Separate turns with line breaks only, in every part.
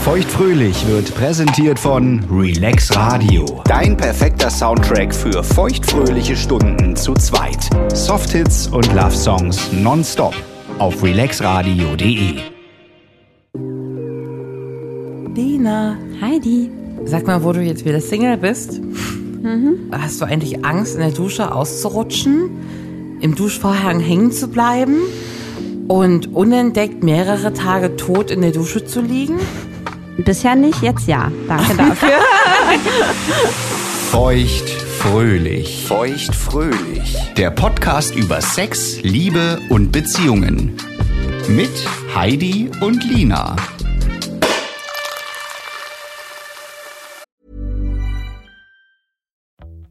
Feuchtfröhlich wird präsentiert von Relax Radio. Dein perfekter Soundtrack für feuchtfröhliche Stunden zu zweit. Softhits und Love Songs nonstop auf relaxradio.de.
Lina,
Heidi.
sag mal, wo du jetzt wieder Single bist. Hast du eigentlich Angst, in der Dusche auszurutschen, im Duschvorhang hängen zu bleiben und unentdeckt mehrere Tage tot in der Dusche zu liegen?
Bisher nicht, jetzt ja. Danke dafür.
Feuchtfröhlich. Feuchtfröhlich. Der Podcast über Sex, Liebe und Beziehungen. Mit Heidi und Lina.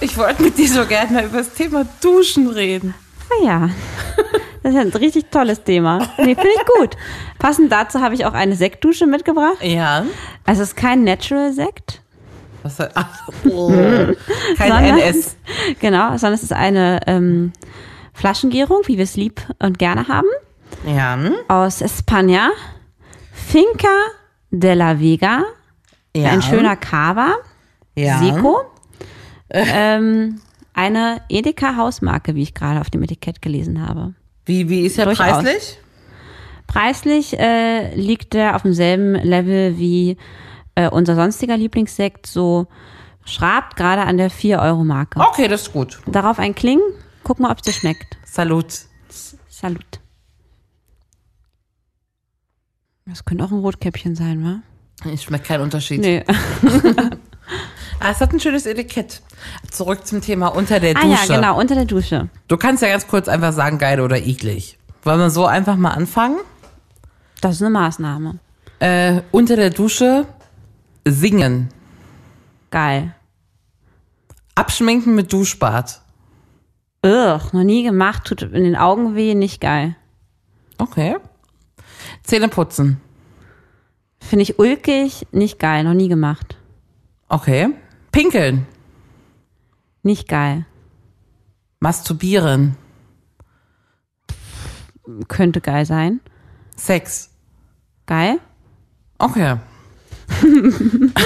Ich wollte mit dir so gerne mal über das Thema Duschen reden.
Ah ja. Das ist ein richtig tolles Thema. Nee, finde ich gut. Passend dazu habe ich auch eine Sektdusche mitgebracht.
Ja.
Also es ist kein Natural-Sekt.
Was soll, ach, oh. Kein
sondern-
NS.
Genau, sondern es ist eine ähm, Flaschengärung, wie wir es lieb und gerne haben.
Ja.
Aus España. Finca de la Vega.
ja.
Ein schöner Cava.
ja.
Seco. Ähm, eine Edeka-Hausmarke, wie ich gerade auf dem Etikett gelesen habe.
Wie, wie ist er
Durchaus.
preislich?
Preislich äh, liegt der auf demselben Level wie äh, unser sonstiger Lieblingssekt, so schrabt gerade an der 4-Euro-Marke.
Okay, das ist gut.
Darauf ein Kling, guck mal, ob es dir schmeckt.
Salut.
Salut. Das könnte auch ein Rotkäppchen sein, wa?
Ich schmeckt keinen Unterschied.
Nee.
Ah, es hat ein schönes Etikett. Zurück zum Thema unter der
Ah
Dusche.
ja, genau, unter der Dusche.
Du kannst ja ganz kurz einfach sagen, geil oder eklig. Wollen wir so einfach mal anfangen?
Das ist eine Maßnahme.
Äh, unter der Dusche singen.
Geil.
Abschminken mit Duschbad.
Ugh, noch nie gemacht, tut in den Augen weh, nicht geil.
Okay. Zähne putzen.
Finde ich ulkig, nicht geil, noch nie gemacht.
Okay. Pinkeln.
Nicht geil.
Masturbieren.
Könnte geil sein.
Sex.
Geil.
Okay. also
Bist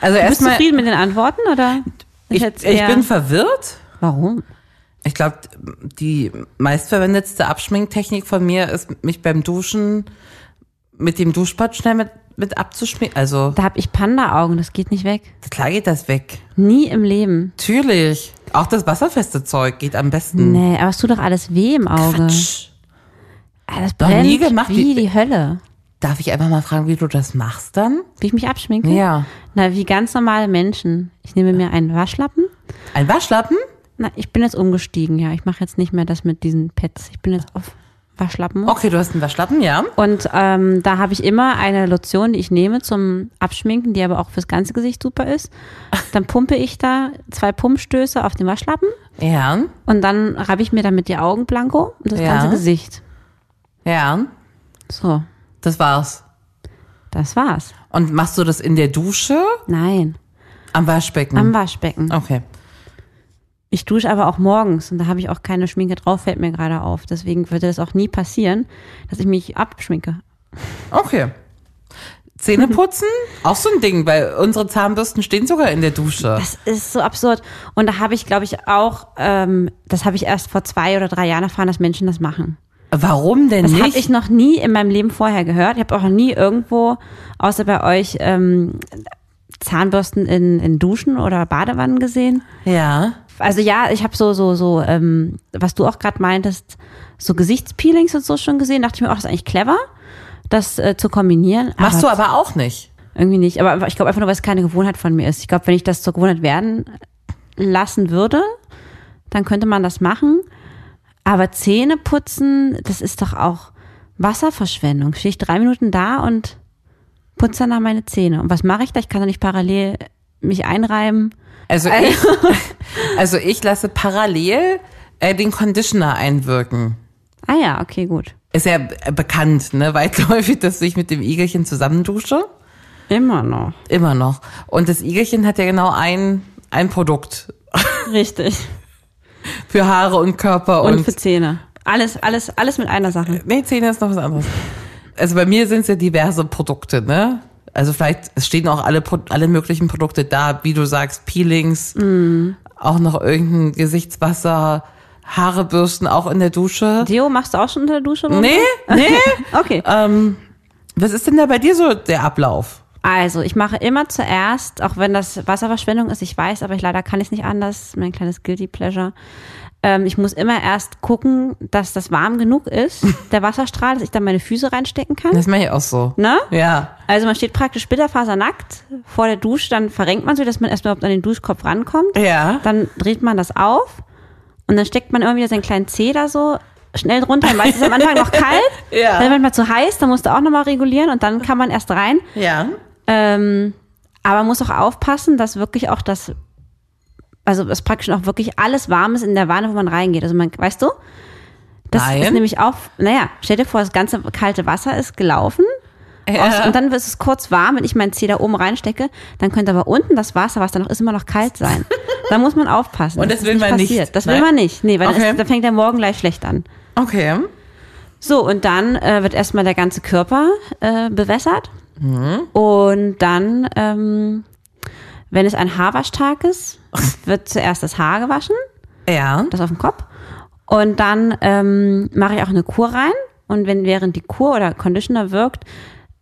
du
erstmal,
zufrieden mit den Antworten oder?
ich, ich bin verwirrt.
Warum?
Ich glaube, die meistverwendetste Abschminktechnik von mir ist, mich beim Duschen mit dem Duschbad schnell mit, mit abzuschminken. Also,
Da hab ich Panda-Augen, das geht nicht weg.
klar geht das weg.
Nie im Leben.
Natürlich. Auch das wasserfeste Zeug geht am besten.
Nee, aber es tut doch alles weh im Auge.
Quatsch.
Ah, Das brennt
nie gemacht,
wie
wie-
die Hölle.
Darf ich einfach mal fragen, wie du das machst dann?
Wie ich mich abschminke?
Ja.
Na, wie ganz normale Menschen. Ich nehme mir einen Waschlappen.
Ein Waschlappen?
Na, ich bin jetzt umgestiegen, ja. Ich mache jetzt nicht mehr das mit diesen Pads. Ich bin jetzt auf Waschlappen.
Okay, du hast einen Waschlappen, ja.
Und ähm, da habe ich immer eine Lotion, die ich nehme zum Abschminken, die aber auch fürs ganze Gesicht super ist. Dann pumpe ich da zwei Pumpstöße auf den Waschlappen
Ja.
und dann reibe ich mir damit die Augen blanko und das
Ja.
ganze Gesicht.
Ja.
So,
Das war's.
das war's.
Und machst du das in der Dusche?
Nein,
Am Waschbecken?
am Waschbecken.
Okay.
Ich dusche aber auch morgens und da habe ich auch keine Schminke drauf, fällt mir gerade auf. Deswegen würde es auch nie passieren, dass ich mich abschminke.
Okay. Zähne putzen? Auch so ein Ding, weil unsere Zahnbürsten stehen sogar in der Dusche.
Das ist so absurd. Und da habe ich, glaube ich, auch, ähm, das habe ich erst vor zwei oder drei Jahren erfahren, dass Menschen das machen.
Warum denn
Das habe
nicht?
ich noch nie in meinem Leben vorher gehört. Ich habe auch noch nie irgendwo, außer bei euch, ähm, Zahnbürsten in, in Duschen oder Badewannen gesehen.
ja.
Also ja, ich habe so, so, so, ähm, was du auch gerade meintest, so Gesichtspeelings und so schon gesehen. Dachte ich mir auch, das ist eigentlich clever, das äh, zu kombinieren.
Machst du aber auch nicht.
Irgendwie nicht. Aber ich glaube einfach nur, weil es keine Gewohnheit von mir ist. Ich glaube, wenn ich das zur Gewohnheit werden lassen würde, dann könnte man das machen. Aber Zähne putzen, das ist doch auch Wasserverschwendung. Stehe ich drei Minuten da und putze danach meine Zähne. Und was mache ich da? Ich kann doch nicht parallel mich einreiben.
Also ich, also ich lasse parallel äh, den Conditioner einwirken.
Ah ja, okay, gut.
Ist ja bekannt, ne, weitläufig, dass ich mit dem Igelchen zusammendusche.
Immer noch.
Immer noch. Und das Igelchen hat ja genau ein, ein Produkt
Richtig.
für Haare und Körper
Und,
und,
für Zähne. Alles, alles, alles mit einer Sache.
nee, Zähne ist noch was anderes. Also bei mir sind es ja diverse Produkte, ne? Also vielleicht, es stehen auch alle, alle möglichen Produkte da, wie du sagst, Peelings, auch noch irgendein Gesichtswasser, Haarebürsten auch in der Dusche.
Deo, machst du auch schon unter der Dusche? oder
Nee, nee.
Okay.
ähm, was ist denn da bei dir so der Ablauf?
Also, ich mache immer zuerst, auch wenn das Wasserverschwendung ist, ich weiß, aber ich leider kann ich nicht anders, mein kleines Guilty Pleasure. Ähm, ich muss immer erst gucken, dass das warm genug ist, der Wasserstrahl, dass ich dann meine Füße reinstecken kann.
Das mache ich auch so.
Ne?
Ja.
Also man steht praktisch splitterfasernackt vor der Dusche, dann verrenkt man sich, dass man erstmal überhaupt an den Duschkopf rankommt.
Ja.
Dann dreht man das auf und dann steckt man immer wieder seinen kleinen Zeh da so schnell drunter. Meistens ist am Anfang noch kalt,
Ja.
dann manchmal zu heiß, dann musst du auch nochmal regulieren und dann kann man erst rein.
Ja.
Ähm, aber man muss auch aufpassen, dass wirklich auch das, also dass praktisch auch wirklich alles warm ist in der Wanne, wo man reingeht. Also man, weißt du? Das
Nein.
ist nämlich auch, naja, stell dir vor, das ganze kalte Wasser ist gelaufen. Aus, und dann ist es kurz warm, wenn ich meinen Zeh da oben reinstecke, dann könnte aber unten das Wasser, was da noch ist, immer noch kalt sein. Da muss man aufpassen.
Und das
dass
will man nicht.
passiert. Das will
Nein?
man nicht. Nee, weil
Okay.
das, da fängt der Morgen gleich schlecht an.
Okay.
So, und dann äh, wird erstmal der ganze Körper äh, bewässert.
Mhm.
Und dann, ähm, wenn es ein Haarwaschtag ist, wird zuerst das Haar gewaschen,
Ja.
das auf dem Kopf. Und dann ähm, mache ich auch eine Kur rein. Und wenn während die Kur oder Conditioner wirkt,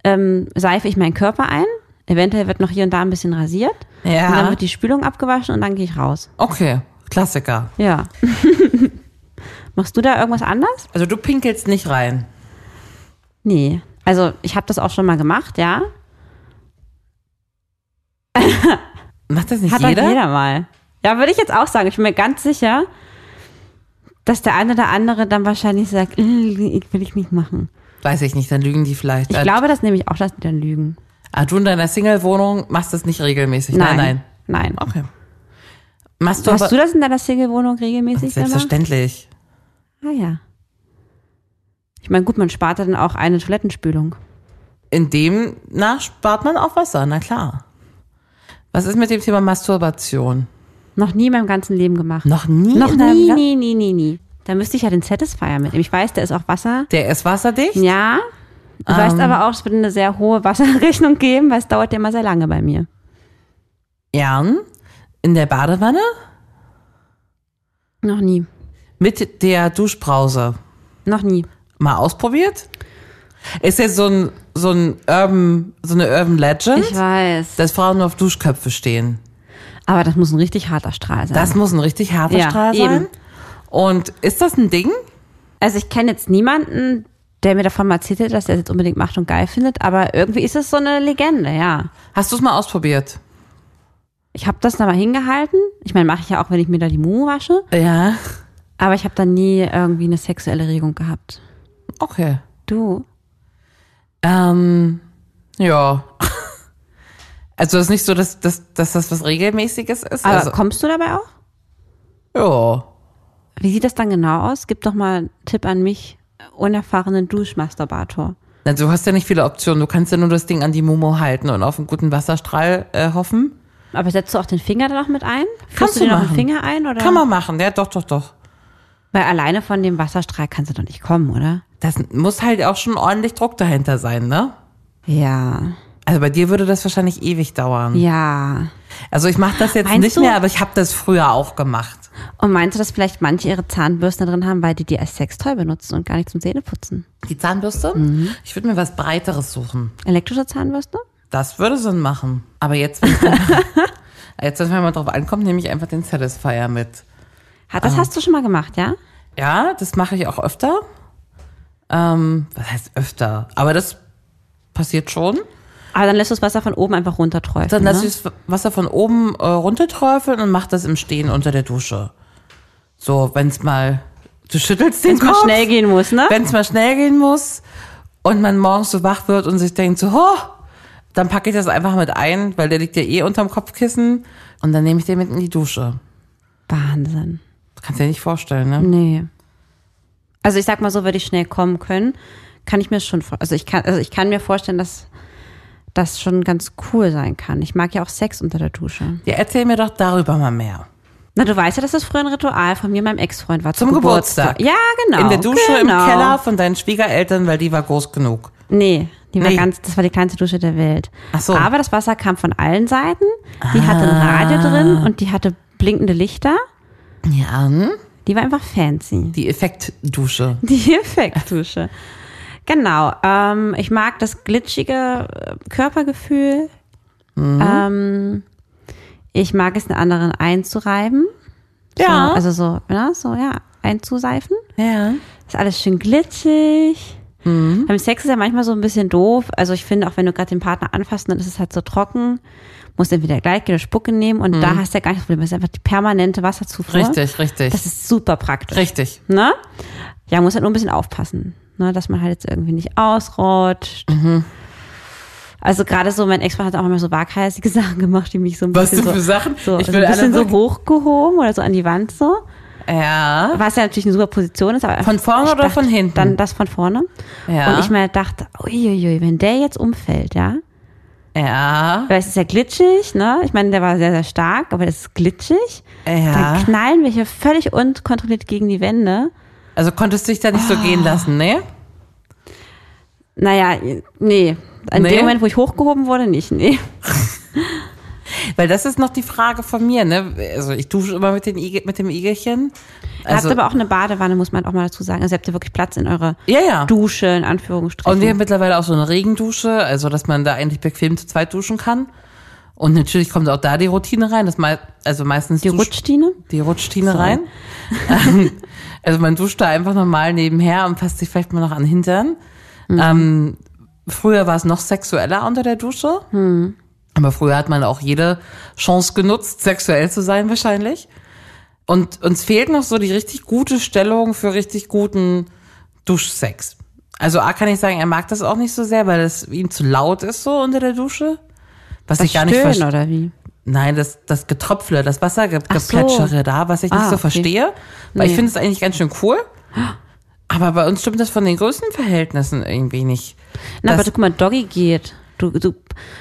ähm, seife ich meinen Körper ein. Eventuell wird noch hier und da ein bisschen rasiert.
Ja.
Und dann wird die Spülung abgewaschen und dann gehe ich raus.
Okay. Klassiker.
Ja. Machst du da irgendwas anders?
Also du pinkelst nicht rein.
Nee. Also ich habe das auch schon mal gemacht, ja.
Macht das nicht
Hat
jeder?
jeder? jeder mal. Ja, würde ich jetzt auch sagen. Ich bin mir ganz sicher, dass der eine oder andere dann wahrscheinlich sagt, "Äh, ich will ich nicht machen.
Weiß ich nicht, dann lügen die vielleicht.
Ich
Äh,
glaube das nämlich auch, dass die dann lügen.
Ah, du in deiner Single-Wohnung machst das nicht regelmäßig. Nein, nein.
Nein.
Okay. Machst du
Hast
aber
du das in deiner Single-Wohnung regelmäßig
selbstverständlich.
Ah ja. Ich meine, gut, man spart dann auch eine Toilettenspülung.
In dem nach spart man auch Wasser, na klar. Was ist mit dem Thema Masturbation?
Noch nie in meinem ganzen Leben gemacht.
Noch nie?
Noch nie, nie, nie, nie, nie. Da müsste ich ja den Satisfier mitnehmen. Ich weiß, der ist auch Wasser.
Der ist wasserdicht?
Ja. Du weißt aber auch, es wird eine sehr hohe Wasserrechnung geben, weil es dauert ja immer sehr lange bei mir.
Ja. In der Badewanne?
Noch nie.
Mit der Duschbrause.
Noch nie.
Mal ausprobiert? Ist ja so ein, so ein Urban, so eine Urban Legend,
Ich weiß.
dass Frauen nur auf Duschköpfe stehen.
Aber das muss ein richtig harter Strahl sein.
Das muss ein richtig harter
Ja,
Strahl sein.
eben.
Und ist das ein Ding?
also ich kenne jetzt niemanden, der mir davon mal erzählt hat, dass er es jetzt unbedingt macht und geil findet, aber irgendwie ist es so eine Legende, ja.
Hast du es mal ausprobiert?
Ich habe das da mal hingehalten. Ich meine, mache ich ja auch, wenn ich mir da die Mumu wasche.
Ja.
Aber ich habe da nie irgendwie eine sexuelle Regung gehabt.
Okay.
Du?
Ähm, ja. Also es ist nicht so, dass, dass, dass das was Regelmäßiges ist.
Aber
also,
kommst du dabei auch?
ja.
Wie sieht das dann genau aus? Gib doch mal einen Tipp an mich, unerfahrenen Duschmasturbator.
Also du hast ja nicht viele Optionen. Du kannst ja nur das Ding an die Mumu halten und auf einen guten Wasserstrahl äh, hoffen.
Aber setzt du auch den Finger da noch mit ein?
Kannst
du
du
noch den. Finger ein? Oder?
Kann man machen, ja, doch, doch, doch.
Weil alleine von dem Wasserstrahl kannst du doch nicht kommen, oder?
Das muss halt auch schon ordentlich Druck dahinter sein, ne?
Ja.
Also bei dir würde das wahrscheinlich ewig dauern.
Ja.
Also ich mache das jetzt
Meinst
nicht
du?
mehr, aber ich habe das früher auch gemacht.
Und meinst du, dass vielleicht manche ihre Zahnbürste drin haben, weil die die als Sextoy benutzen und gar nicht zum Zähneputzen?
Die Zahnbürste?
Mhm.
Ich würde mir was Breiteres suchen.
Elektrische Zahnbürste?
Das würde Sinn machen. Aber jetzt, wenn jetzt, wenn man drauf ankommt, nehme ich einfach den Satisfier mit.
Das hast du schon mal gemacht, ja?
Ja, das mache ich auch öfter. Ähm, was heißt öfter? Aber das passiert schon.
Aber dann lässt du das Wasser von oben einfach runterträufeln.
Dann lasse
ne?
ich das Wasser von oben äh, runterträufeln und mache das im Stehen unter der Dusche. So, wenn es mal, du schüttelst den
Wenn's mal
Kopf.
schnell gehen muss, ne?
Wenn es mal schnell gehen muss und man morgens so wach wird und sich denkt so, oh, dann packe ich das einfach mit ein, weil der liegt ja eh unterm Kopfkissen und dann nehme ich den mit in die Dusche.
Wahnsinn.
Kannst dir nicht vorstellen, ne?
Nee. Also ich sag mal so, würde ich schnell kommen können, kann ich mir schon also ich kann also ich kann mir vorstellen, dass das schon ganz cool sein kann. Ich mag ja auch Sex unter der Dusche.
Ja, erzähl mir doch darüber mal mehr.
Na, du weißt ja, dass das früher ein Ritual von mir meinem Ex-Freund war
Zum Geburtstag.
Ja, genau.
in der Dusche
genau.
im Keller von deinen Schwiegereltern, weil die war groß genug.
Nee, die war
Nee.
ganz, das war die kleinste Dusche der Welt.
Ach so.
Aber das Wasser kam von allen Seiten. Die hatte ein
Ah.
Radio drin und die hatte blinkende Lichter.
Ja, hm?
Die war einfach fancy.
die Effektdusche.
Die Effektdusche. Genau. Ähm, ich mag das glitschige äh, Körpergefühl.
Mhm.
Ähm, ich mag es, den anderen einzureiben.
Ja.
So, also so, ja, so, ja, einzuseifen.
Ja.
Ist alles schön glitschig.
Mhm.
Beim Sex ist ja manchmal so ein bisschen doof. Also ich finde, auch wenn du gerade den Partner anfasst, dann ist es halt so trocken. Musst entweder gleich oder Spucke nehmen und da hast du ja gar nicht das Problem. Das ist einfach die permanente Wasserzufuhr.
Mhm. Richtig, richtig.
Das ist super praktisch.
richtig.
Ne? Ja, muss halt nur ein bisschen aufpassen, ne? dass man halt jetzt irgendwie nicht ausrutscht.
Mhm.
Also gerade so, mein Ex-Freund hat auch immer so waghalsige Sachen gemacht, die mich so ein
Was
bisschen
denn für
so,
Sachen?
so,
Ich
so ein bisschen so hochgehoben oder so an die Wand so.
Ja.
Was ja natürlich eine super Position ist. Aber
Von vorne oder von hinten?
Dann das von vorne.
Ja.
Und ich mir dachte, uiuiui, wenn der jetzt umfällt, ja,
Ja.
weil es ist ja glitschig, ne? Ich meine, der war sehr, sehr stark, aber das ist glitschig.
Ja.
Dann knallen wir hier völlig unkontrolliert gegen die Wände.
Also konntest du dich da nicht so gehen lassen, ne?
Naja, nee. In
Nee?
dem Moment, wo ich hochgehoben wurde, nicht, nee.
Weil das ist noch die Frage von mir, ne? Also ich dusche immer mit, den Igel, mit dem Igelchen.
Ihr
Also,
habt aber auch eine Badewanne, muss man auch mal dazu sagen. Also ihr habt ja wirklich Platz in eurer
ja, ja.
Dusche, in Anführungsstrichen.
Und wir haben mittlerweile auch so eine Regendusche, also dass man da eigentlich bequem zu zweit duschen kann. Und natürlich kommt auch da die Routine rein, das mei also meistens
die Rutschdiene.
die Rutschtiene
Sorry.
rein. Also man duscht da einfach normal nebenher und fasst sich vielleicht mal noch an den Hintern.
Mhm.
Ähm, früher war es noch sexueller unter der Dusche.
Mhm.
Aber früher hat man auch jede Chance genutzt, sexuell zu sein wahrscheinlich. Und uns fehlt noch so die richtig gute Stellung für richtig guten Duschsex. Also A kann ich sagen, er mag das auch nicht so sehr, weil es ihm zu laut ist so unter der Dusche. Was
Das
ich gar nicht verstehe.
oder wie?
Nein, das, das Getröpfle, das
Ach so.
Wassergeplätschere da, was ich nicht
Ah,
so
okay.
verstehe. Weil ich
Nee.
finde es eigentlich ganz schön cool. Aber bei uns stimmt das von den Größenverhältnissen irgendwie nicht.
Na, aber du, guck mal, Doggy geht. Du, du,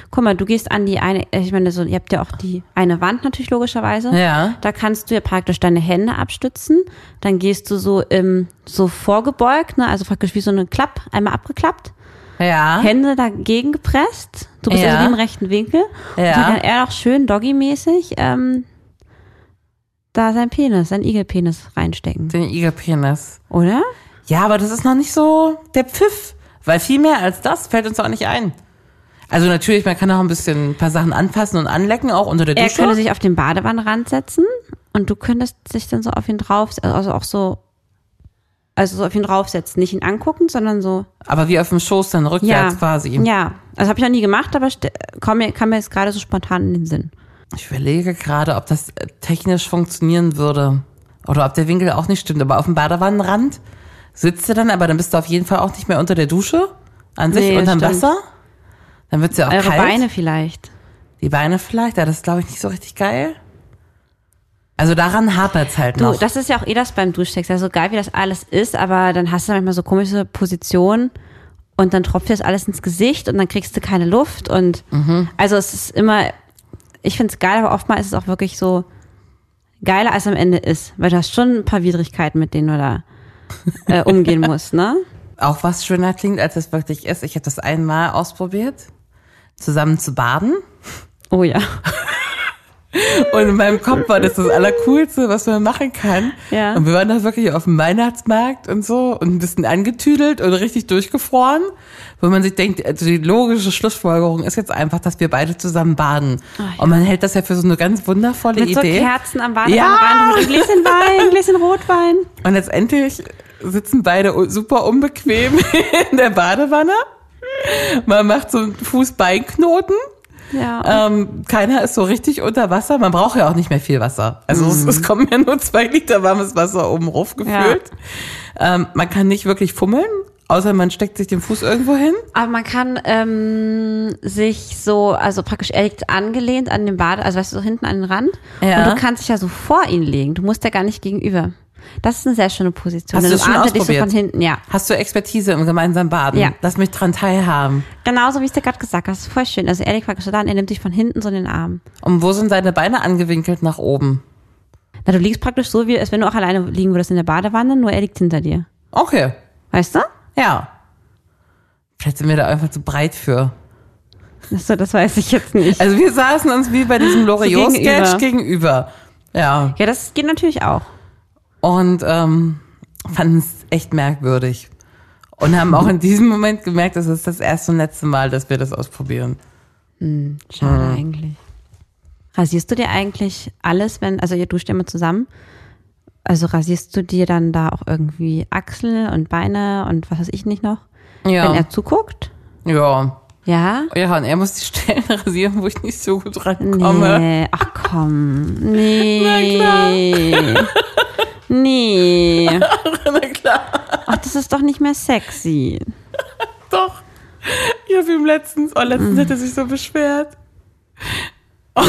guck mal, du gehst an die eine, ich meine, so, ihr habt ja auch die eine Wand natürlich logischerweise.
Ja.
Da kannst du ja praktisch deine Hände abstützen. Dann gehst du so im, so vorgebeugt, ne, also praktisch wie so eine Klapp, einmal abgeklappt.
ja.
Hände dagegen gepresst. Du bist
Ja.
also wie im rechten Winkel.
Ja.
Und dann kann er auch schön doggy-mäßig ähm, da sein Penis, sein Igelpenis reinstecken.
Den Igelpenis.
Oder?
Ja, aber das ist noch nicht so der Pfiff. Weil viel mehr als das fällt uns auch nicht ein. Also natürlich, man kann auch ein bisschen ein paar Sachen anpassen und anlecken, auch unter der
Er
Dusche.
könnte sich auf den Badewannenrand setzen und du könntest dich dann so auf ihn drauf, also auch so, also so auf ihn draufsetzen. Nicht ihn angucken, sondern so.
aber wie auf dem Schoß, dann rückwärts quasi.
Ja, also habe ich noch nie gemacht, aber kam mir, kam mir jetzt gerade so spontan in den Sinn.
Ich überlege gerade, ob das äh, technisch funktionieren würde. Oder ob der Winkel auch nicht stimmt. Aber auf dem Badewannenrand sitzt du dann, aber dann bist du auf jeden Fall auch nicht mehr unter der Dusche an sich,
Nee,
unterm
stimmt.
Wasser. Dann wird's ja auch
Eure
kalt.
Beine vielleicht.
Die Beine vielleicht, ja, das ist, glaube ich, nicht so richtig geil. Also daran hapert's halt
Du,
noch.
das ist ja auch eh das beim Duschsex. Also geil, wie das alles ist, aber dann hast du manchmal so komische Positionen und dann tropft dir das alles ins Gesicht und dann kriegst du keine Luft und
Mhm.
also es ist immer, ich finde es geil, aber oftmals ist es auch wirklich so geiler, als am Ende ist. Weil du hast schon ein paar Widrigkeiten, mit denen du da äh, umgehen musst, ne?
Auch was schöner klingt, als es wirklich ist. Ich habe das einmal ausprobiert, zusammen zu baden.
Oh ja.
Und in meinem Kopf war das das Allercoolste, was man machen kann.
Ja.
Und wir waren da wirklich auf dem Weihnachtsmarkt und so und ein bisschen angetüdelt und richtig durchgefroren, wo man sich denkt, also die logische Schlussfolgerung ist jetzt einfach, dass wir beide zusammen baden. Und man hält das ja für so eine ganz wundervolle
Mit
Idee.
so Kerzen am Badewanne
Ja.
rein und ein Gläschen Wein, ein Gläschen Rotwein.
Und letztendlich sitzen beide super unbequem in der Badewanne. Man macht so einen Fuß-Bein-Knoten.
Ja.
Ähm, keiner ist so richtig unter Wasser. Man braucht ja auch nicht mehr viel Wasser. Also es,
Mhm.
es kommen ja nur zwei Liter warmes Wasser oben rauf gefühlt. Ähm, man kann nicht wirklich fummeln, außer man steckt sich den Fuß irgendwo hin.
Aber man kann ähm, sich so, also praktisch ehrlich angelehnt an den Bade, also weißt du, so hinten an den Rand.
Ja.
Und du kannst dich ja so vor ihn legen. Du musst ja gar nicht gegenüber. Das ist eine sehr schöne Position.
Hast du das schon
er so
ausprobiert?
von hinten, ja.
Hast du Expertise im gemeinsamen Baden?
Ja.
Lass mich dran teilhaben.
Genauso wie ich es dir gerade gesagt habe. Das ist voll schön. Also ehrlich praktisch dann, er nimmt dich von hinten so in den Arm.
Und wo sind deine Beine angewinkelt nach oben?
Na, du liegst praktisch so, wie als wenn du auch alleine liegen würdest in der Badewanne, nur er liegt hinter dir.
Okay,
Weißt du?
ja. Vielleicht sind wir da einfach zu breit für.
So, das weiß ich jetzt nicht.
Also wir saßen uns wie bei diesem Loriot-Sketch
gegenüber.
gegenüber. Ja.
Ja, das geht natürlich auch.
Und ähm, fanden es echt merkwürdig. Und haben auch in diesem Moment gemerkt, es ist das erste und letzte Mal, dass wir das ausprobieren.
Schade eigentlich. Rasierst du dir eigentlich alles, wenn, also ihr duscht immer zusammen? Also rasierst du dir dann da auch irgendwie Achsel und Beine und was weiß ich nicht noch?
Ja.
Wenn er zuguckt?
ja.
Ja?
Ja, und er muss die Stellen rasieren, wo ich nicht so gut rankomme.
Nee, ach komm. Nee. Nee.
Na klar.
Ach, das ist doch nicht mehr sexy.
Doch. Ich habe ihm letztens, oh, letztens hat er sich so beschwert.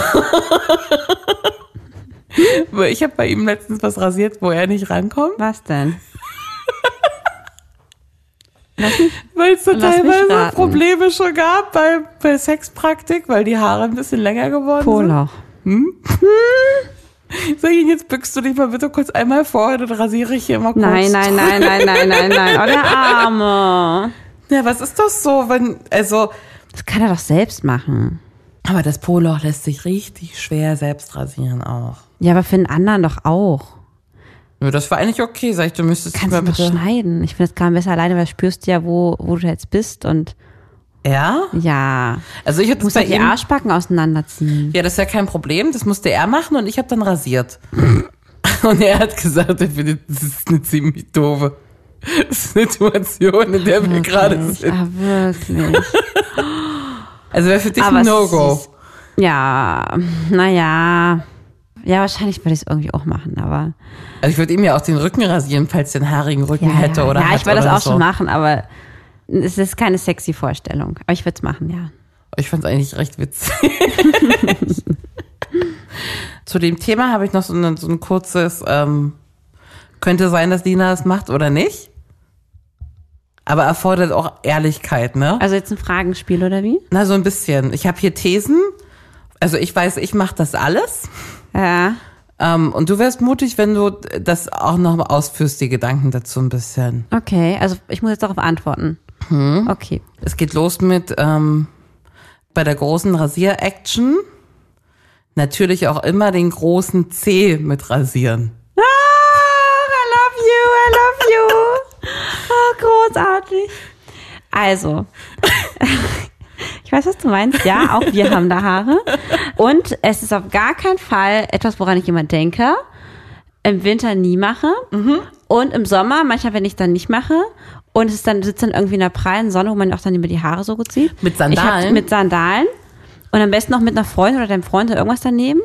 Ich habe bei ihm letztens was rasiert, wo er nicht rankommt,
Was denn?
weil es da teilweise. Probleme schon gab bei, bei Sexpraktik, weil die Haare ein bisschen länger geworden
Poloch.
sind. Sag ich, jetzt bückst du dich mal bitte kurz einmal vor, dann rasiere ich hier mal kurz.
Nein, nein, nein, nein, nein, nein, nein. Oh, der Arme.
Ja, was ist das so, wenn, also,
Das kann er doch selbst machen.
aber das Poloch lässt sich richtig schwer selbst rasieren auch.
Ja, aber für einen anderen doch auch.
Ja, das war eigentlich okay, sag ich, du müsstest
Kannst
mal bitte.
schneiden. Ich finde es gerade besser alleine, weil du spürst ja, wo, wo du jetzt bist. Und
Ja?
ja,
Also ich
musst
bei
die
ihm.
Arschbacken auseinanderziehen.
Ja, das ist ja kein Problem. Das musste er machen und ich habe dann rasiert. Und er hat gesagt, er findet, das ist eine ziemlich doofe Situation, in der wir gerade
Wirklich,
sind.
ah, wirklich.
Also wäre für dich
Aber
ein No-Go.
Ja, naja. Ja, wahrscheinlich würde ich es irgendwie auch machen, aber.
Also ich würde ihm ja auch den Rücken rasieren, falls er einen haarigen Rücken
Ja,
hätte
ja,
oder
ja ich würde das auch
so.
schon machen, aber es ist keine sexy Vorstellung. Aber ich würde es machen, ja.
Ich fand es eigentlich recht witzig. Zu dem Thema habe ich noch so, ein- so ein kurzes, ähm, könnte sein, dass Lina das macht oder nicht. Aber erfordert auch Ehrlichkeit, ne?
Also jetzt ein Fragenspiel oder wie?
Na, so ein bisschen. Ich habe hier Thesen. Also ich weiß, ich mache das alles.
Ja.
Ähm, und du wärst mutig, wenn du das auch noch mal ausführst, die Gedanken dazu ein bisschen.
Okay, also ich muss jetzt darauf antworten.
Hm.
Okay.
Es geht los mit ähm, bei der großen Rasier-Action natürlich auch immer den großen C mit rasieren.
Ah, I love you, I love you. Oh, großartig. Also, ich weiß, was du meinst. Ja, auch wir haben da Haare. Und es ist auf gar keinen Fall etwas, woran ich immer denke. Im Winter nie mache. Und im Sommer, manchmal, wenn ich dann nicht mache. Und es ist dann, sitzt dann irgendwie in der prallen Sonne, wo man auch dann über die Haare so gut sieht.
Mit
Ich hab,
Sandalen?
mit Sandalen. Und am besten noch mit einer Freundin oder deinem Freund oder irgendwas daneben.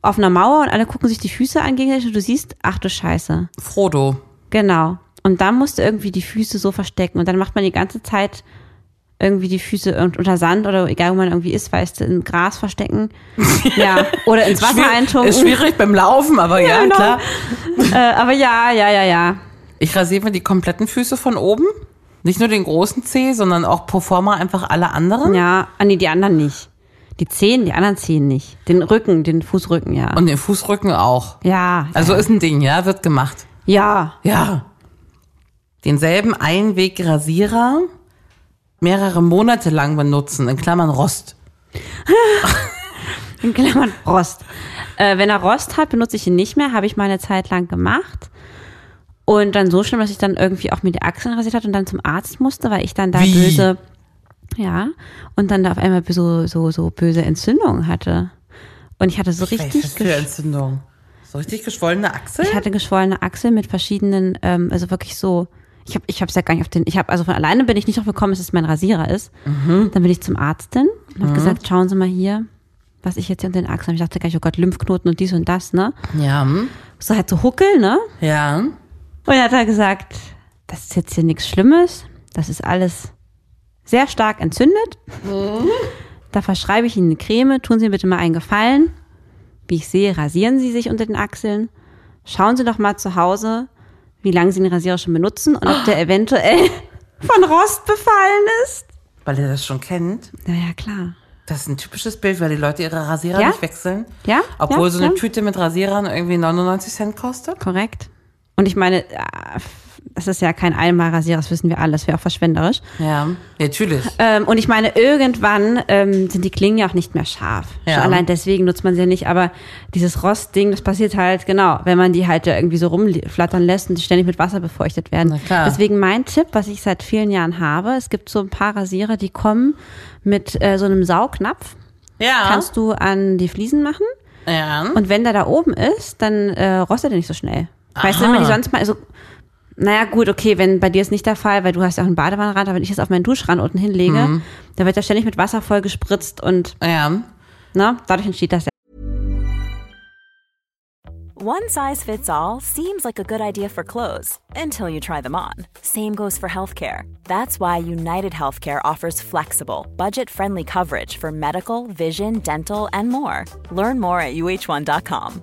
Auf einer Mauer und alle gucken sich die Füße an gegenseitig und du siehst, ach du Scheiße.
Frodo.
Genau. Und dann musst du irgendwie die Füße so verstecken. Und dann macht man die ganze Zeit irgendwie die Füße un- unter Sand oder egal wo man irgendwie ist, weißt du, im Gras verstecken. Ja. Oder ins Wasser eintunken.
Ist schwierig beim Laufen, aber ja,
genau.
klar.
Äh, aber ja, ja, ja, ja.
Ich rasiere mir die kompletten Füße von oben. Nicht nur den großen C, sondern auch pro forma einfach alle anderen.
Ja, ah, nee, die anderen nicht. Die Zehen, die anderen Zehen nicht. Den Rücken, den Fußrücken, ja.
Und den Fußrücken auch.
ja.
Also
ja.
ist ein Ding, ja, wird gemacht.
Ja.
Ja. Denselben Einwegrasierer mehrere Monate lang benutzen, in Klammern Rost.
In Klammern Rost. Äh, wenn er Rost hat, benutze ich ihn nicht mehr. Habe ich mal eine Zeit lang gemacht. Und dann so schlimm, dass ich dann irgendwie auch mir die Achseln rasiert hatte und dann zum Arzt musste, weil ich dann da
Wie?
böse, ja, und dann da auf einmal so, so, so böse Entzündungen hatte. Und ich hatte so richtig,
Was für Entzündung. So richtig geschwollene Achsel?
ich hatte geschwollene Achseln mit verschiedenen, ähm, also wirklich so, ich habe ich hab's ja gar nicht auf den, ich habe also von alleine bin ich nicht drauf gekommen, dass es mein Rasierer ist. Dann bin ich zum Arztin und habe gesagt, schauen Sie mal hier, was ich jetzt hier unter den Achseln habe. Ich dachte gleich, oh Gott, Lymphknoten und dies und das, ne?
ja.
So halt so Huckel, ne?
Ja.
Und hat er gesagt, das ist jetzt hier nichts Schlimmes, das ist alles sehr stark entzündet. Da verschreibe ich Ihnen eine Creme, tun Sie mir bitte mal einen Gefallen. Wie ich sehe, rasieren Sie sich unter den Achseln. Schauen Sie doch mal zu Hause, wie lange Sie den Rasierer schon benutzen und ob der eventuell von Rost befallen ist.
Weil ihr das schon kennt.
Naja, klar.
Das ist ein typisches Bild, weil die Leute ihre Rasierer
Ja?
nicht wechseln.
Ja,
Obwohl
ja,
so eine
ja.
Tüte mit Rasierern irgendwie 99 Cent kostet.
Korrekt. Und ich meine, äh, das ist ja kein Einmalrasierer, das wissen wir alle, das wäre auch verschwenderisch.
Ja, natürlich.
Ähm, und ich meine, irgendwann ähm, sind die Klingen ja auch nicht mehr scharf.
Ja.
Schon allein deswegen nutzt man sie ja nicht. Aber dieses Rostding, das passiert halt, genau, wenn man die halt irgendwie so rumflattern lässt und die ständig mit Wasser befeuchtet werden.
Na klar.
Deswegen mein Tipp, was ich seit vielen Jahren habe, es gibt so ein paar Rasierer, die kommen mit äh, so einem Saugnapf.
Ja.
Kannst du an die Fliesen machen.
ja.
Und wenn der da oben ist, dann äh, rostet er nicht so schnell. Weißt du, wenn man die sonst mal, also, naja, gut, okay, wenn bei dir ist nicht der Fall, weil du hast ja auch einen Badewannenrand, aber wenn ich jetzt auf meinen Duschrand unten hinlege,
Mhm.
da wird er ständig mit Wasser voll gespritzt und,
ja.
ne, dadurch entsteht das.
One size fits all seems like a good idea for clothes until you try them on. Same goes for healthcare. That's why United Healthcare offers flexible, budget friendly coverage for medical, vision, dental, and more. Learn more at uh1.com.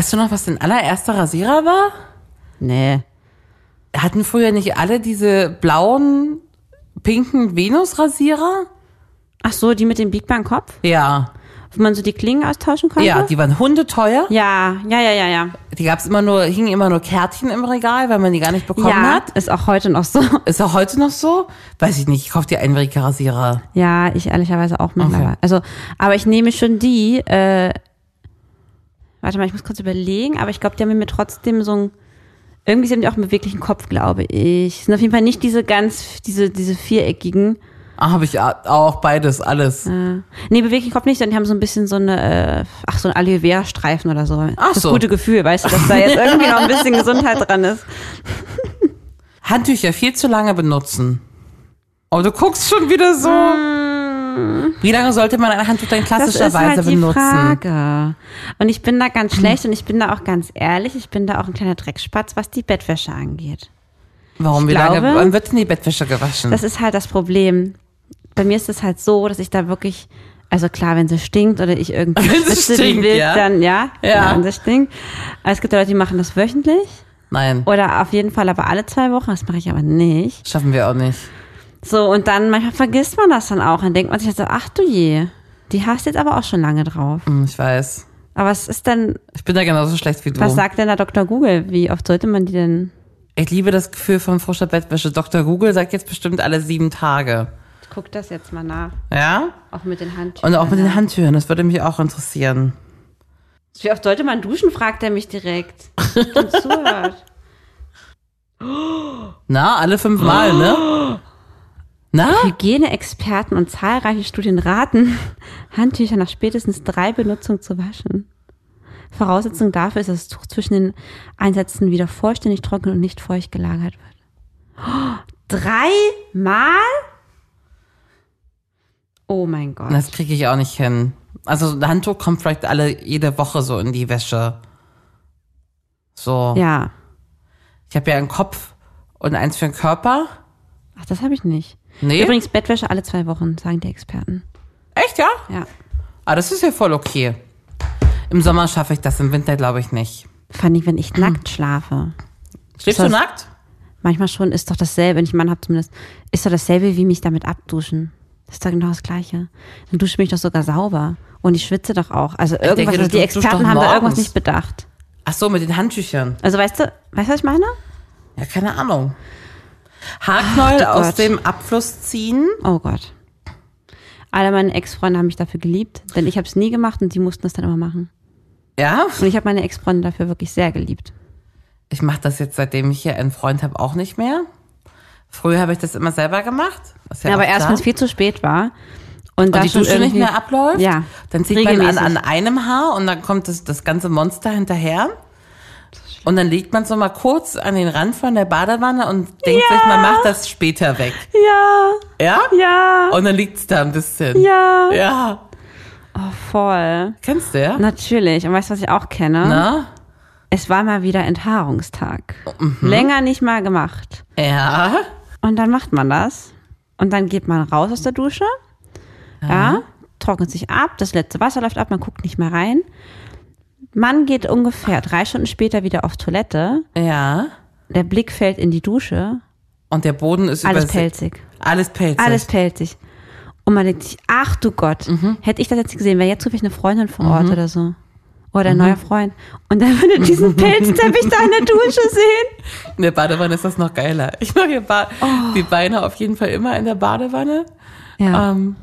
Weißt du noch, was dein allererster Rasierer war?
Nee.
Hatten früher nicht alle diese blauen, pinken Venus-Rasierer?
Ach so, die mit dem biegbaren Kopf,
Ja.
wo man so die Klingen austauschen konnte?
Ja, die waren hundeteuer.
ja, ja, ja, ja, ja.
Die gab's immer nur, hingen immer nur Kärtchen im Regal, weil man die gar nicht bekommen
ja,
hat.
ist auch heute noch so.
Ist auch heute noch so? Weiß ich nicht, ich kauf dir Einwegrasierer.
Ja, ich ehrlicherweise auch mittlerweile. Also, aber ich nehme schon die, äh, warte mal, ich muss kurz überlegen, aber ich glaube, die haben mir trotzdem so ein, irgendwie sind die auch einen beweglichen Kopf, glaube ich. Sind auf jeden Fall nicht diese ganz, diese, diese viereckigen.
Ah, habe ich auch beides, alles.
Nee, beweglichen Kopf nicht, sondern die haben so ein bisschen so eine, äh, ach, so ein Aloe Vera Streifen oder so.
Ach
das
so.
gute Gefühl, weißt du, dass da jetzt irgendwie noch ein bisschen Gesundheit dran ist.
Handtücher viel zu lange benutzen. Oh, du guckst schon wieder so. Wie lange sollte man ein Handtuch denn
Mm. Das ist
klassischerweise
halt die
benutzen?
Frage. Und ich bin da ganz schlecht und ich bin da auch ganz ehrlich, ich bin da auch ein kleiner Dreckspatz, was die Bettwäsche angeht.
Warum? Wie
Ich
lange?
glaube-
Wann wird denn die Bettwäsche gewaschen?
Das ist halt das Problem. Bei mir ist es halt so, dass ich da wirklich, also klar, wenn sie stinkt oder ich irgendwie
Wenn sie stinkt,
wild,
ja?
dann ja,
Ja.
wenn sie stinkt. Aber es gibt Leute, die machen das wöchentlich
Nein,
oder auf jeden Fall aber alle zwei Wochen. Das mache ich aber nicht.
schaffen wir auch nicht.
So, und dann manchmal vergisst man das dann auch. Dann denkt man sich so, ach du je, die hast jetzt aber auch schon lange drauf.
Hm, Ich weiß.
Aber was ist denn,
Ich bin da genauso schlecht wie du.
was sagt denn der Dr. Google? Wie oft sollte man die denn?
Ich liebe das Gefühl von frischer Bettwäsche. Dr. Google sagt jetzt bestimmt alle sieben Tage.
Ich guck das jetzt mal nach.
Ja?
Auch mit den Handtüchern.
Und auch mit den Handtüchern. Das würde mich auch interessieren.
Wie oft sollte man duschen, fragt er mich direkt. Und zuhört.
Na, alle fünf Mal, ne? Na?
Hygieneexperten und zahlreiche Studien raten, Handtücher nach spätestens drei Benutzungen zu waschen. Voraussetzung dafür ist, dass das Tuch zwischen den Einsätzen wieder vollständig trocken und nicht feucht gelagert wird. Oh, Dreimal? Oh mein Gott.
Das kriege ich auch nicht hin. Also ein Handtuch kommt vielleicht alle jede Woche so in die Wäsche. So.
Ja.
Ich habe ja einen Kopf und eins für den Körper.
Ach, das habe ich nicht.
Nee.
Übrigens Bettwäsche alle zwei Wochen, sagen die Experten.
Echt, ja?
Ja.
Ah, das ist ja voll okay. Im Sommer schaffe ich das, im Winter glaube ich nicht.
Vor allem, wenn ich nackt schlafe.
Schläfst
Das-
du nackt?
Manchmal schon ist doch dasselbe, wenn ich einen Mann habe zumindest, ist doch dasselbe wie mich damit abduschen. Das ist doch genau das Gleiche. Dann dusche ich mich doch sogar sauber. Und ich schwitze doch auch. Also irgendwas,
denke,
also die Experten haben da irgendwas nicht bedacht.
Ach so, mit den Handtüchern.
Also weißt du, weißt du, was ich meine?
Ja, keine Ahnung. Haarknäuel
du
aus
Gott.
dem Abfluss ziehen.
Oh Gott. Alle meine Ex-Freunde haben mich dafür geliebt, denn ich habe es nie gemacht und die mussten es dann immer machen.
Ja,
Und ich habe meine Ex-Freunde dafür wirklich sehr geliebt.
ich mache das jetzt, seitdem ich hier einen Freund habe, auch nicht mehr. Früher habe ich das immer selber gemacht. Ist
Ja, aber erst wenn es viel zu spät war. Und, da
und die
schon
Dusche nicht mehr abläuft,
Ja.
dann zieht man an, an einem Haar und dann kommt das, das ganze Monster hinterher. Und dann legt man so mal kurz an den Rand von der Badewanne und denkt sich, man macht das später weg.
Ja,
Ja?
ja,
Und dann liegt's da ein bisschen.
ja.
Ja.
Voll.
Kennst du ja?
Natürlich. Und weißt du, was ich auch kenne?
Na?
Es war mal wieder Enthaarungstag.
Mhm.
Länger nicht mal gemacht.
Ja.
Und dann macht man das. Und dann geht man raus aus der Dusche. Ja. trocknet sich ab, das letzte Wasser läuft ab, man guckt nicht mehr rein. Man geht ungefähr drei Stunden später wieder auf Toilette.
Ja.
Der Blick fällt in die Dusche.
Und der Boden ist
Alles pelzig.
Alles pelzig.
Alles pelzig. Und man denkt sich, ach du Gott,
Mhm.
hätte ich das jetzt gesehen, wäre jetzt zufällig eine Freundin vor Ort oder so. Oder
Mhm.
ein neuer Freund. Und dann würde diesen Pelzteppich da in der Dusche sehen.
In der Badewanne ist das noch geiler. Ich mache ba die Beine auf jeden Fall immer in der Badewanne.
Ja,
Ähm,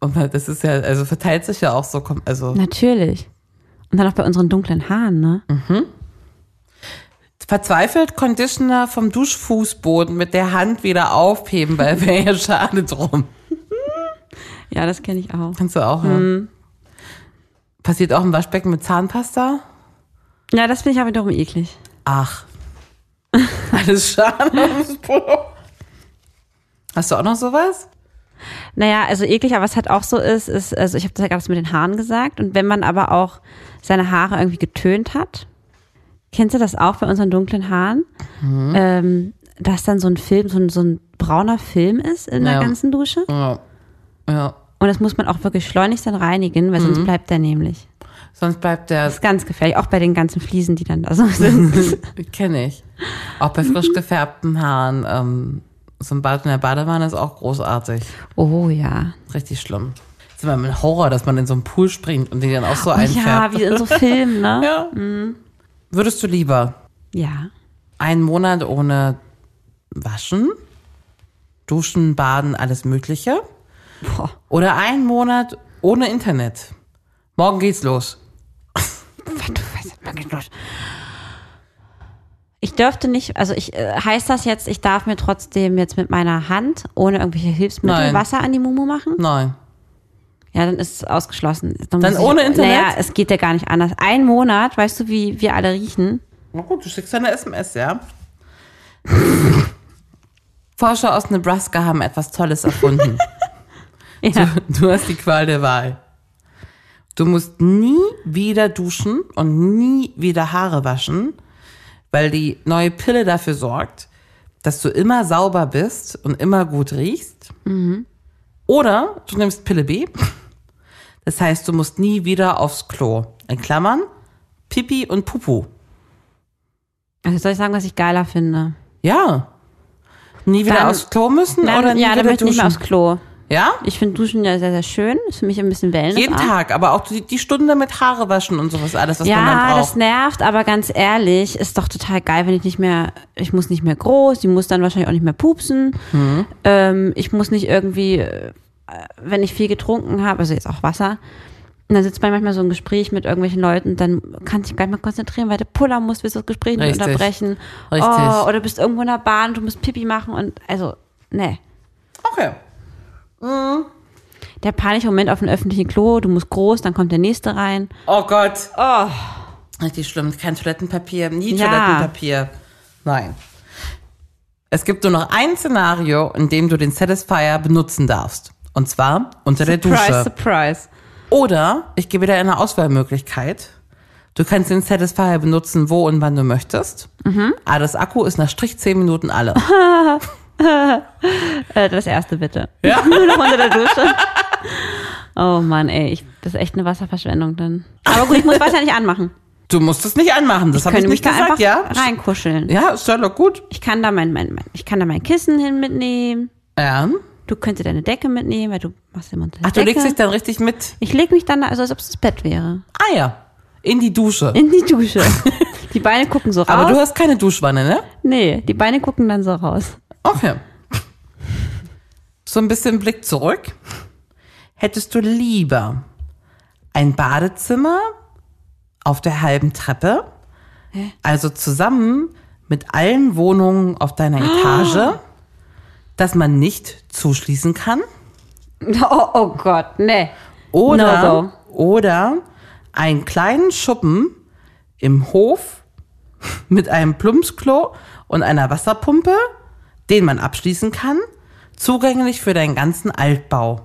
und das ist ja, also verteilt sich ja auch so, also
natürlich. Und dann auch bei unseren dunklen Haaren, ne?
verzweifelt Conditioner vom Duschfußboden mit der Hand wieder aufheben, weil wäre ja schade drum.
Ja, das kenne ich auch.
Kannst du auch,
Mhm.
ja. Passiert auch im Waschbecken mit Zahnpasta?
Ja, das finde ich aber wiederum eklig.
Ach. Alles schade. Hast du auch noch sowas?
Naja, also eklig, aber was halt auch so ist, ist, also ich habe das ja gerade mit den Haaren gesagt. Und wenn man aber auch seine Haare irgendwie getönt hat, kennst du das auch bei unseren dunklen Haaren? Ähm, dass dann so ein Film, so ein, so ein brauner Film ist in der
Ja.
ganzen Dusche.
Ja. Ja.
Und das muss man auch wirklich schleunigst dann reinigen, weil sonst bleibt der nämlich.
Sonst bleibt der,
Das ist ganz gefährlich, auch bei den ganzen Fliesen, die dann da so sind.
kenne ich. Auch bei frisch gefärbten Haaren. Ähm, so ein Bad in der Badewanne ist auch großartig.
oh ja.
Richtig schlimm. Das ist immer ein Horror, dass man in so einen Pool springt und den dann auch so
Oh, ja,
einfärbt.
wie in so Filmen, ne?
Ja. Würdest du lieber
Ja.
einen Monat ohne Waschen, Duschen, Baden, alles Mögliche
Boah.
oder einen Monat ohne Internet? Morgen geht's los.
Du weißt, man geht los. Ich dürfte nicht, also ich äh, heißt das jetzt, ich darf mir trotzdem jetzt mit meiner Hand ohne irgendwelche Hilfsmittel
Nein.
Wasser an die Mumu machen?
Nein.
Ja, dann ist es ausgeschlossen.
Dann
muss
ohne Internet?
Naja, es geht ja gar nicht anders. Ein Monat, weißt du, wie wir alle riechen?
Na gut, du schickst eine SMS, ja? Forscher aus Nebraska haben etwas Tolles erfunden.
Ja.
Du hast die Qual der Wahl. Du musst nie wieder duschen und nie wieder Haare waschen, weil die neue Pille dafür sorgt, dass du immer sauber bist und immer gut riechst. Oder du nimmst Pille B. Das heißt, du musst nie wieder aufs Klo. In Klammern, Pipi und Pupu.
Also soll ich sagen, was ich geiler finde?
Ja. Nie wieder
Dann-
aufs Klo müssen
Dann,
oder nie
ja, dann
wieder
möchte ich nicht
duschen?
mehr aufs Klo.
Ja?
Ich finde Duschen ja sehr, sehr schön. Ist für mich ein bisschen Wellness.
Jeden Tag, aber auch die, die Stunde mit Haare waschen und sowas, alles, was man dann
Ja, das
braucht.
nervt, aber ganz ehrlich, ist doch total geil, wenn ich nicht mehr, ich muss nicht mehr groß, die muss dann wahrscheinlich auch nicht mehr pupsen.
Mhm.
Ähm, ich muss nicht irgendwie, äh, wenn ich viel getrunken habe, also jetzt auch Wasser, und dann sitzt man manchmal so im Gespräch mit irgendwelchen Leuten, dann kann ich gar nicht mehr konzentrieren, weil du pullern musst, willst das Gespräch nicht
Richtig.
unterbrechen.
Richtig.
Oh, oder du bist irgendwo in der Bahn, du musst Pipi machen und also, nee.
Okay.
Der panische Moment auf dem öffentlichen Klo, du musst groß, dann kommt der nächste rein.
Oh Gott.
Oh,
Richtig schlimm. Kein Toilettenpapier, nie
Ja.
Toilettenpapier. Nein. Es gibt nur noch ein Szenario, in dem du den Satisfier benutzen darfst. Und zwar unter der
Surprise,
Dusche.
surprise.
Oder ich gebe dir eine Auswahlmöglichkeit. Du kannst den Satisfier benutzen, wo und wann du möchtest.
Mhm.
Aber das Akku ist nach Strich 10 Minuten alle.
Äh, das erste bitte. Ja. Nur noch unter der Dusche. Oh Mann, ey, ich, das ist echt eine Wasserverschwendung dann. Aber gut, ich muss Wasser nicht anmachen.
Du musst es nicht anmachen, das habe ich
mich
nicht
da
gesagt,
einfach
ja?
reinkuscheln.
Ja, ist ja doch gut.
Ich kann da mein, mein, mein, ich kann da mein Kissen hin mitnehmen.
Ja.
Du könntest deine Decke mitnehmen, weil du machst immer unter
Ach, du
Decke.
legst dich dann richtig mit.
Ich leg mich dann da, also als ob es das Bett wäre.
Ah ja, in die Dusche.
In die Dusche. Die Beine gucken so raus.
Aber du hast keine Duschwanne, ne?
nee, die Beine gucken dann so raus.
Okay. So ein bisschen Blick zurück. Hättest du lieber ein Badezimmer auf der halben Treppe, also zusammen mit allen Wohnungen auf deiner Etage, dass man nicht zuschließen kann?
Oh, oh Gott, nee.
Oder,
No
oder einen kleinen Schuppen im Hof mit einem Plumpsklo und einer Wasserpumpe, den man abschließen kann, zugänglich für deinen ganzen Altbau.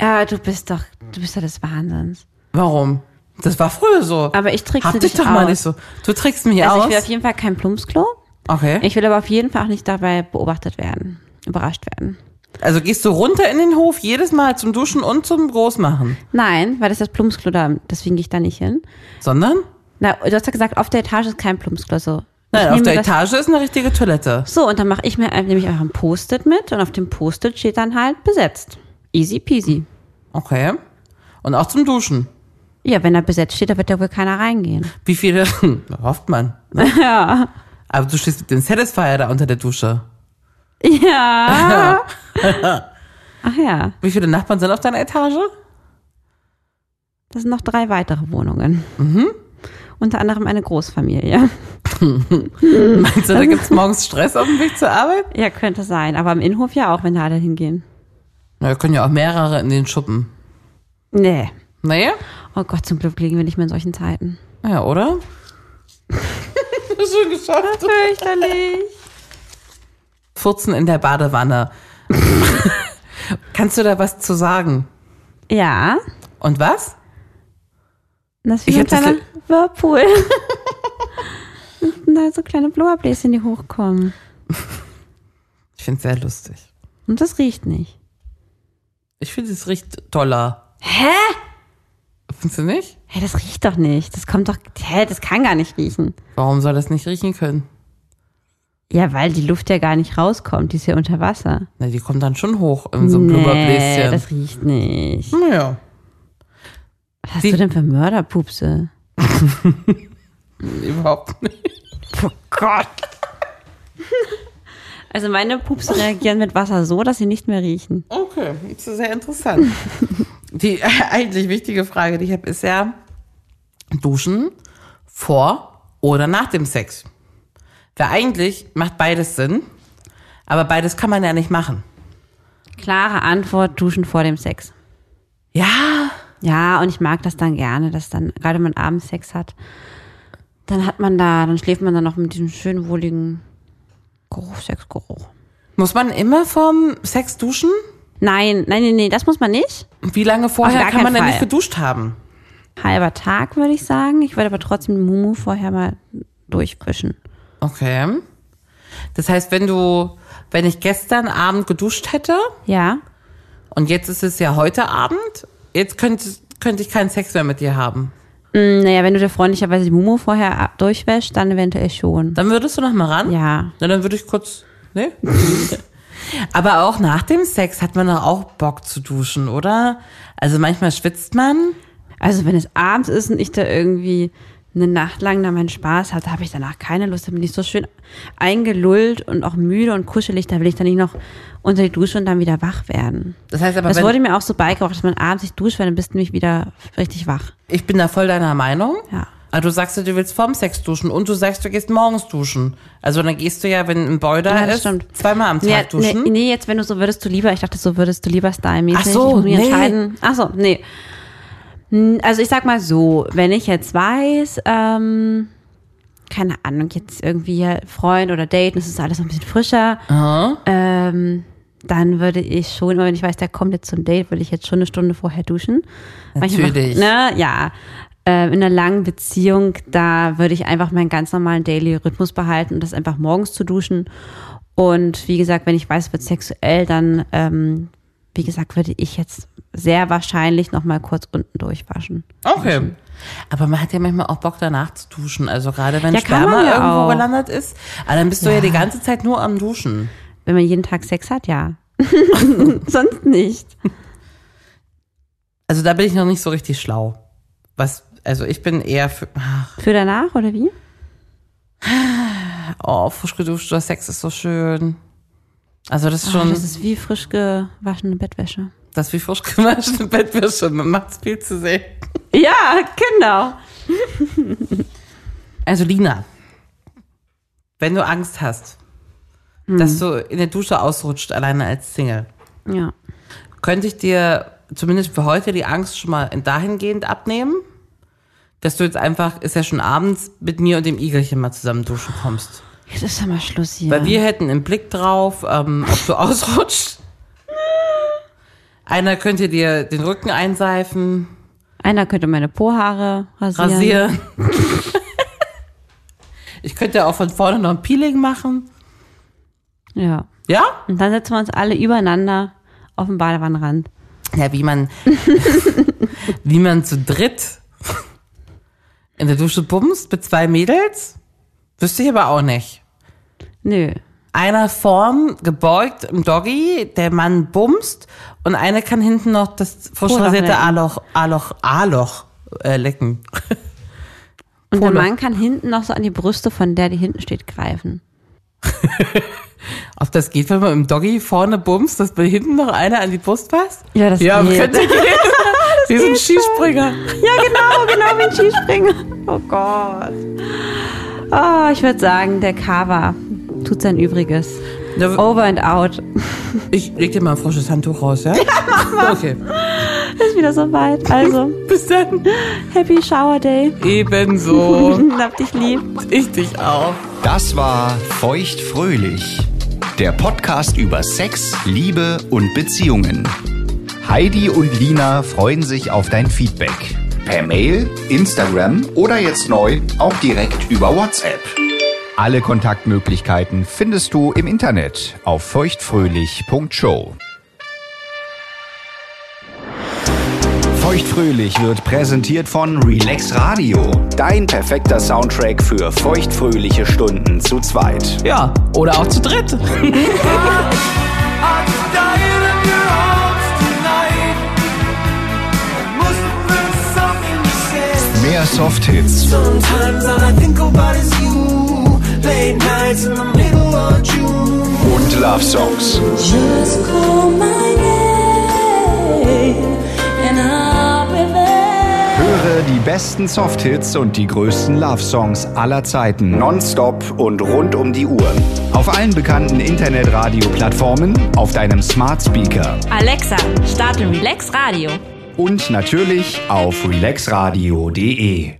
Ja, du bist doch, du bist doch des Wahnsinns.
Warum? Das war früher so.
Aber ich trickse
Hab dich
dich
doch mal
aus.
nicht so. Du trickst mich
Also
aus.
ich will auf jeden Fall kein Plumpsklo.
okay.
Ich will aber auf jeden Fall auch nicht dabei beobachtet werden, überrascht werden.
Also gehst du runter in den Hof jedes Mal zum Duschen und zum Großmachen.
Nein, weil das ist das Plumpsklo da, deswegen gehe ich da nicht hin.
Sondern?
Na, du hast ja gesagt, auf der Etage ist kein Plumpsklo. So.
Nein, auf der Etage ist eine richtige Toilette.
So, und dann mache ich mir nämlich einfach ein Post-it mit und auf dem Post-it steht dann halt besetzt. Easy peasy.
Okay. Und auch zum Duschen.
Ja, wenn da besetzt steht, da wird ja wohl keiner reingehen.
Wie viele? Hofft man. Ne? Ja. Aber du stehst mit dem Satisfier da unter der Dusche.
Ja. Ach ja,
Wie viele Nachbarn sind auf deiner Etage?
das sind noch drei weitere Wohnungen. Unter anderem eine Großfamilie.
Meinst du, da gibt's morgens Stress auf dem Weg zur Arbeit?
Ja, könnte sein. Aber im Innenhof ja auch, wenn da alle hingehen.
Na, wir können ja auch mehrere in den Schuppen.
Nee.
Naja?
Oh Gott, zum Glück liegen wir nicht mehr in solchen Zeiten.
Ja, oder? Schon geschafft.
Fürchterlich.
Furzen in der Badewanne. Kannst du da was zu sagen?
Ja,
Und was?
das ist wie
Ich
ein
hab das
kleiner Whirlpool. Und da so kleine Blubberbläschen, die hochkommen.
Ich find's sehr lustig.
Und das riecht nicht.
Ich finde, es riecht toller.
Hä?
Findest du nicht?
Hä, das riecht doch nicht. Das kommt doch. Hä, das kann gar nicht riechen.
Warum soll das nicht riechen können?
Ja, weil die Luft ja gar nicht rauskommt. Die ist ja unter Wasser.
Na, die kommt dann schon hoch in so einem Blubberbläschen.
das riecht nicht.
naja.
Was hast
Die-
du denn für Mörderpupse?
Überhaupt nicht.
Oh Gott. Also meine Pupse reagieren mit Wasser so, dass sie nicht mehr riechen.
Okay, das ist sehr interessant. die eigentlich wichtige Frage, die ich habe, ist ja, duschen vor oder nach dem Sex? Weil eigentlich macht beides Sinn, aber beides kann man ja nicht machen.
Klare Antwort, duschen vor dem Sex.
Ja,
Ja, und ich mag das dann gerne, dass dann, gerade wenn man abends Sex hat, dann hat man da, dann schläft man dann noch mit diesem schönen, wohligen Geruch, Sexgeruch.
muss man immer vorm Sex duschen?
Nein, nein, nein, nee, das muss man nicht.
Wie lange vorher kann man denn nicht geduscht haben?
Halber Tag, würde ich sagen. Ich würde aber trotzdem den Mumu vorher mal durchwischen.
Okay. Das heißt, wenn du, wenn ich gestern Abend geduscht hätte
Ja,
und jetzt ist es ja heute Abend, jetzt könnte, könnte ich keinen Sex mehr mit dir haben.
Mm, naja, wenn du dir freundlicherweise die Mumu vorher durchwäschst, dann eventuell schon.
Dann würdest du noch mal ran?
Ja.
Na, dann würde ich kurz, ne? Aber auch nach dem Sex hat man doch auch Bock zu duschen, oder? Also manchmal schwitzt man.
Also wenn es abends ist und ich da irgendwie eine Nacht lang da meinen Spaß hatte, habe ich danach keine Lust. Da bin ich so schön eingelullt und auch müde und kuschelig. Da will ich dann nicht noch unter die Dusche und dann wieder wach werden.
Das heißt aber,
Das wurde mir auch so beigebracht, dass man abends sich duscht, weil dann bist du nämlich wieder richtig wach.
ich bin da voll deiner Meinung.
Ja.
Aber du sagst ja, du willst vorm Sex duschen und du sagst, du gehst morgens duschen. Also dann gehst du ja, wenn ein Boy da
Ja,
ist,
stimmt.
zweimal am Tag
Nee,
duschen.
nee, nee, jetzt wenn du so würdest du lieber, ich dachte so würdest du lieber stylmäßig.
Ach so,
ich muss mich
nee.
entscheiden. Ach so, nee. Also ich sag mal so, wenn ich jetzt weiß, ähm, keine Ahnung, jetzt irgendwie Freund oder Date, das ist alles noch ein bisschen frischer, ähm, dann würde ich schon, wenn ich weiß, der kommt jetzt zum Date, würde ich jetzt schon eine Stunde vorher duschen.
Natürlich.
Manchmal, ne, ja. Äh, in einer langen Beziehung, da würde ich einfach meinen ganz normalen Daily-Rhythmus behalten und das einfach morgens zu duschen. Und wie gesagt, wenn ich weiß, es wird sexuell, dann, ähm, wie gesagt, würde ich jetzt sehr wahrscheinlich noch mal kurz unten durchwaschen.
Okay. Aber man hat ja manchmal auch Bock danach zu duschen. Also gerade wenn
Ja,
Sperma
ja
irgendwo
auch.
gelandet ist. Aber dann bist du ja die ganze Zeit nur am Duschen.
Wenn man jeden Tag Sex hat, ja. Sonst nicht.
Also da bin ich noch nicht so richtig schlau. Was, also ich bin eher für, ach,
Für danach oder wie?
oh, frisch geduschter Sex ist so schön. Also das ist
Ah,
schon,
das ist wie frisch gewaschene Bettwäsche.
das ist wie frisch gewaschene Bettwäsche. Man macht's viel zu sehen.
Ja, genau.
Also Lina, wenn du Angst hast, dass du in der Dusche ausrutscht, alleine als Single,
Ja.
könnte ich dir zumindest für heute die Angst schon mal dahingehend abnehmen, dass du jetzt einfach, ist ja schon abends, mit mir und dem Igelchen mal zusammen duschen kommst.
Jetzt ist ja mal Schluss hier.
Weil wir hätten einen Blick drauf, ähm, ob du ausrutschst. Einer könnte dir den Rücken einseifen,
Einer könnte meine Po-Haare rasieren.
rasieren. ich könnte auch von vorne noch ein Peeling machen.
Ja.
Ja?
Und dann setzen wir uns alle übereinander auf den Badewannenrand.
Ja, wie man, wie man zu dritt in der Dusche bumst mit zwei Mädels, wüsste ich aber auch nicht.
Nö.
Einer vorn gebeugt im Doggy, der Mann bumst und eine kann hinten noch das frisch rasierte. A-Loch, A-Loch, A-Loch äh, lecken.
Und der. Mann kann hinten noch so an die Brüste von der, die hinten steht, greifen.
Ob das geht, wenn man im Doggy vorne bumst, dass bei hinten noch einer an die Brust passt?
Ja, das
Ja,
geht.
könnte gehen. Wie so ein Skispringer.
Ja, genau, genau wie ein Skispringer. Oh Gott. Oh, ich würde sagen, der Kava tut sein Übriges.
Ja,
Over and out.
Ich leg dir mal ein frisches Handtuch raus, ja? Ja, mach mal. Okay.
Ist wieder soweit. Also,
Bis dann.
Happy Shower Day.
Ebenso.
Hab dich lieb.
Ich dich auch.
Das war Feuchtfröhlich, der Podcast über Sex, Liebe und Beziehungen. Heidi und Lina freuen sich auf dein Feedback. Per Mail, Instagram oder jetzt neu auch direkt über WhatsApp. Alle Kontaktmöglichkeiten findest du im Internet auf feuchtfröhlich.show. Feuchtfröhlich wird präsentiert von Relax Radio. Dein perfekter Soundtrack für feuchtfröhliche Stunden zu zweit.
Ja, oder auch zu dritt.
Mehr Softhits
Late nights in the middle of June.
und Love Songs.
Just call my name and I'll be there.
Höre die besten Softhits und die größten Love Songs aller Zeiten nonstop und rund um die Uhr. Auf allen bekannten Internetradio-Plattformen, auf deinem Smart Speaker
Alexa, starte Relax Radio.
und natürlich auf relaxradio.de.